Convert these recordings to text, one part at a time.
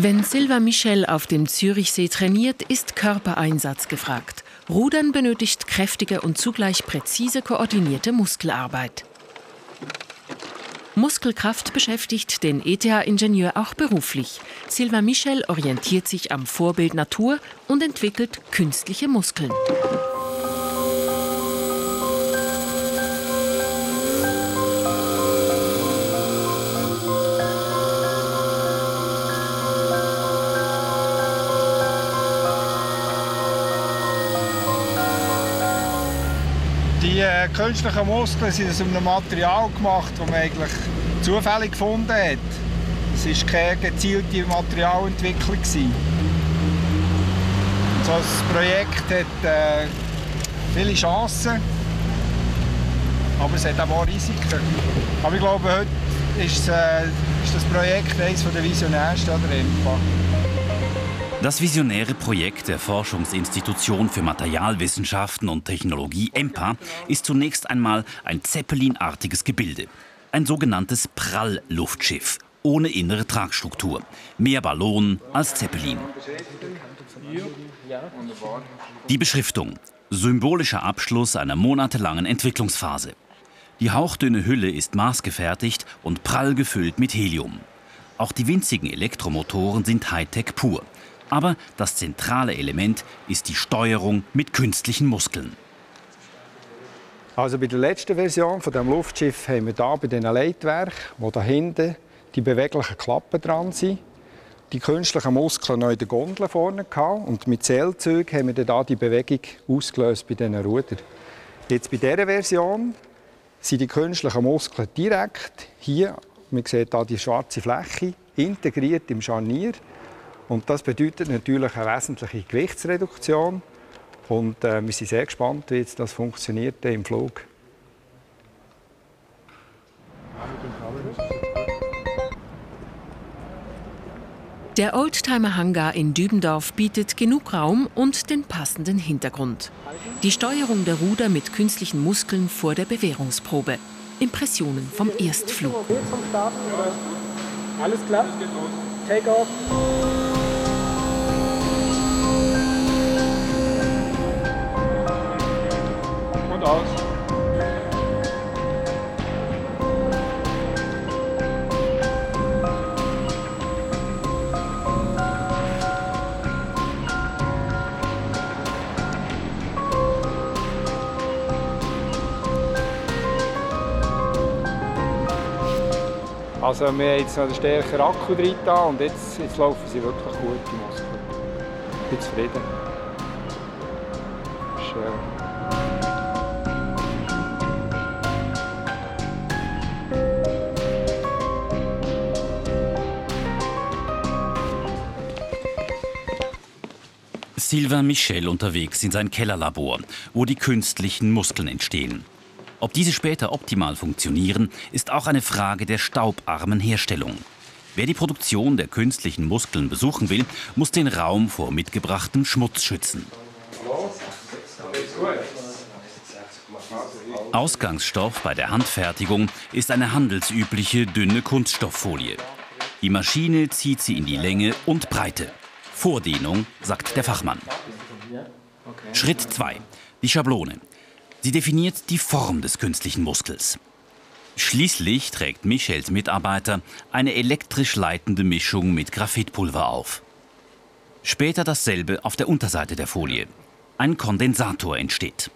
Wenn Silva Michel auf dem Zürichsee trainiert, ist Körpereinsatz gefragt. Rudern benötigt kräftige und zugleich präzise koordinierte Muskelarbeit. Muskelkraft beschäftigt den ETH-Ingenieur auch beruflich. Silva Michel orientiert sich am Vorbild Natur und entwickelt künstliche Muskeln. Die äh, künstlichen Muskeln sind aus einem Material gemacht, das man eigentlich zufällig gefunden hat. Es war keine gezielte Materialentwicklung. Gewesen. So ein Projekt hat äh, viele Chancen, aber es hat auch Risiken. Aber ich glaube, heute ist, äh, ist das Projekt eines der visionärsten an der EMPA. Das visionäre Projekt der Forschungsinstitution für Materialwissenschaften und Technologie EMPA ist zunächst einmal ein Zeppelin-artiges Gebilde. Ein sogenanntes Prallluftschiff ohne innere Tragstruktur. Mehr Ballon als Zeppelin. Die Beschriftung. Symbolischer Abschluss einer monatelangen Entwicklungsphase. Die hauchdünne Hülle ist maßgefertigt und prall gefüllt mit Helium. Auch die winzigen Elektromotoren sind Hightech pur. Aber das zentrale Element ist die Steuerung mit künstlichen Muskeln. Also bei der letzten Version von dem Luftschiff haben wir da bei diesen Leitwerken, wo da hinten die beweglichen Klappen dran sind, die künstlichen Muskeln noch in der Gondel vorne gehabt und mit Zählzügen haben wir dann die Bewegung ausgelöst bei diesen Rudern. Jetzt bei dieser Version sind die künstlichen Muskeln direkt hier, man sieht hier die schwarze Fläche, integriert im Scharnier. Und das bedeutet natürlich eine wesentliche Gewichtsreduktion. Und äh, wir sind sehr gespannt, wie jetzt das funktioniert im Flug. Der Oldtimer Hangar in Dübendorf bietet genug Raum und den passenden Hintergrund. Die Steuerung der Ruder mit künstlichen Muskeln vor der Bewährungsprobe. Impressionen vom Erstflug. Alles klar? Take off. Aus. Also wir haben jetzt noch einen stärkeren Akku drin und jetzt, jetzt laufen sie wirklich gut, die Muskeln. Ich bin zufrieden. Schön. Sylvain Michel unterwegs in sein Kellerlabor, wo die künstlichen Muskeln entstehen. Ob diese später optimal funktionieren, ist auch eine Frage der staubarmen Herstellung. Wer die Produktion der künstlichen Muskeln besuchen will, muss den Raum vor mitgebrachtem Schmutz schützen. Ausgangsstoff bei der Handfertigung ist eine handelsübliche dünne Kunststofffolie. Die Maschine zieht sie in die Länge und Breite. Vordehnung, sagt der Fachmann. Schritt 2. Die Schablone. Sie definiert die Form des künstlichen Muskels. Schließlich trägt Michels Mitarbeiter eine elektrisch leitende Mischung mit Graphitpulver auf. Später dasselbe auf der Unterseite der Folie. Ein Kondensator entsteht.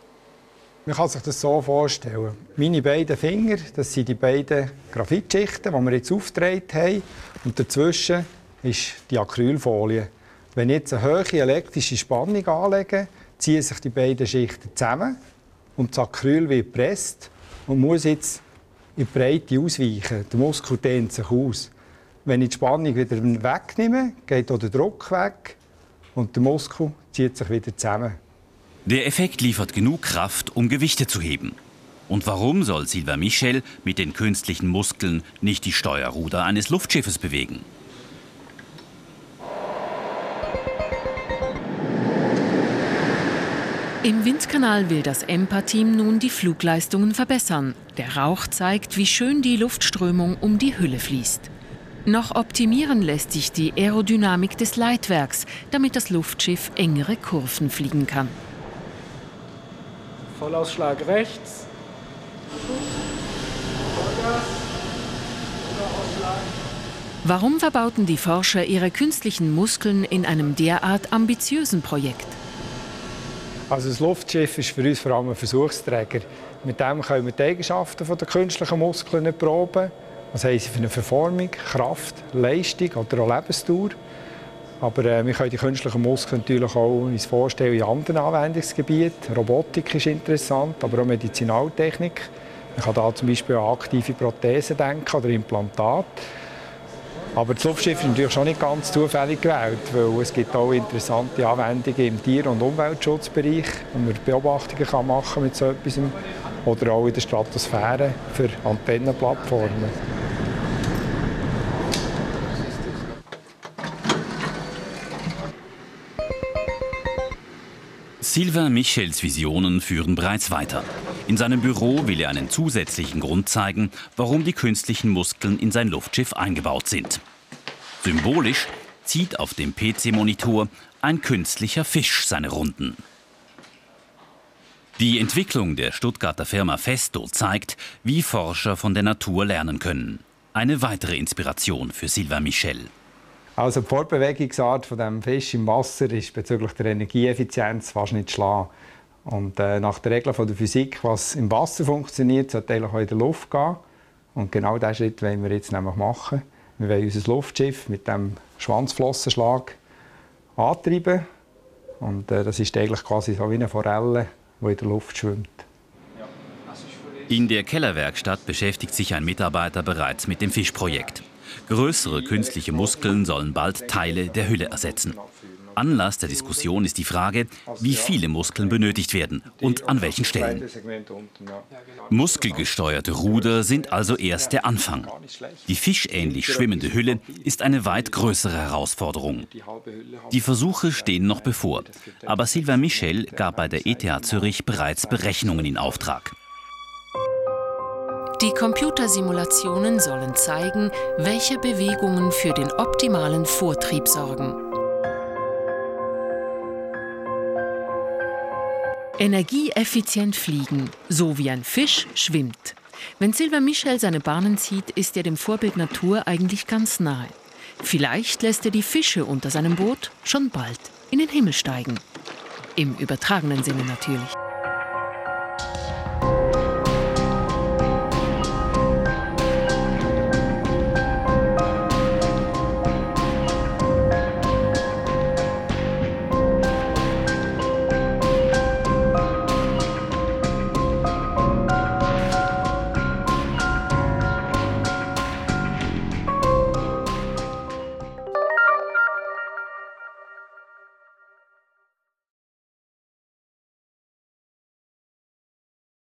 Man kann sich das so vorstellen. Meine beiden Finger, das sind die beiden Graphitschichten, die wir jetzt aufgetragen haben. Und dazwischen ist die Acrylfolie. Wenn ich jetzt eine hohe elektrische Spannung anlege, ziehen sich die beiden Schichten zusammen und das Acryl wird gepresst und muss jetzt in die Breite ausweichen. Der Muskel dehnt sich aus. Wenn ich die Spannung wieder wegnehme, geht auch der Druck weg und der Muskel zieht sich wieder zusammen. Der Effekt liefert genug Kraft, um Gewichte zu heben. Und warum soll Sylvain Michel mit den künstlichen Muskeln nicht die Steuerruder eines Luftschiffes bewegen? Im Windkanal will das EMPA-Team nun die Flugleistungen verbessern. Der Rauch zeigt, wie schön die Luftströmung um die Hülle fließt. Noch optimieren lässt sich die Aerodynamik des Leitwerks, damit das Luftschiff engere Kurven fliegen kann. Vollausschlag rechts. Warum verbauten die Forscher ihre künstlichen Muskeln in einem derart ambitiösen Projekt? Also das Luftschiff ist für uns vor allem ein Versuchsträger. Mit dem können wir die Eigenschaften der künstlichen Muskeln erproben. Was haben sie für eine Verformung, Kraft, Leistung oder auch Lebensdauer. Aber äh, wir können die künstlichen Muskeln natürlich auch uns vorstellen in anderen Anwendungsgebieten. Robotik ist interessant, aber auch Medizinaltechnik. Man kann da zum Beispiel an aktive Prothesen denken oder Implantate. Aber das Luftschiff ist natürlich schon nicht ganz zufällig gewählt, weil es gibt auch interessante Anwendungen im Tier- und Umweltschutzbereich, wo man Beobachtungen kann machen mit so etwas oder auch in der Stratosphäre für Antennenplattformen. Sylvain Michels Visionen führen bereits weiter. In seinem Büro will er einen zusätzlichen Grund zeigen, warum die künstlichen Muskeln in sein Luftschiff eingebaut sind. Symbolisch zieht auf dem PC-Monitor ein künstlicher Fisch seine Runden. Die Entwicklung der Stuttgarter Firma Festo zeigt, wie Forscher von der Natur lernen können. Eine weitere Inspiration für Sylvain Michel. Also die Fortbewegungsart von dem Fisch im Wasser ist bezüglich der Energieeffizienz fast nicht schlagen. Und äh, nach der Regel von der Physik, was im Wasser funktioniert, sollte auch in der Luft gehen. Und genau diesen Schritt wollen wir jetzt nämlich machen. Wir wollen unser Luftschiff mit dem Schwanzflossenschlag antreiben. Und äh, das ist eigentlich quasi so wie eine Forelle, die in der Luft schwimmt. In der Kellerwerkstatt beschäftigt sich ein Mitarbeiter bereits mit dem Fischprojekt. Größere künstliche Muskeln sollen bald Teile der Hülle ersetzen. Anlass der Diskussion ist die Frage, wie viele Muskeln benötigt werden und an welchen Stellen. Muskelgesteuerte Ruder sind also erst der Anfang. Die fischähnlich schwimmende Hülle ist eine weit größere Herausforderung. Die Versuche stehen noch bevor, aber Sylvain Michel gab bei der ETH Zürich bereits Berechnungen in Auftrag. Die Computersimulationen sollen zeigen, welche Bewegungen für den optimalen Vortrieb sorgen. Energieeffizient fliegen, so wie ein Fisch schwimmt. Wenn Sylvain Michel seine Bahnen zieht, ist er dem Vorbild Natur eigentlich ganz nahe. Vielleicht lässt er die Fische unter seinem Boot schon bald in den Himmel steigen. Im übertragenen Sinne natürlich.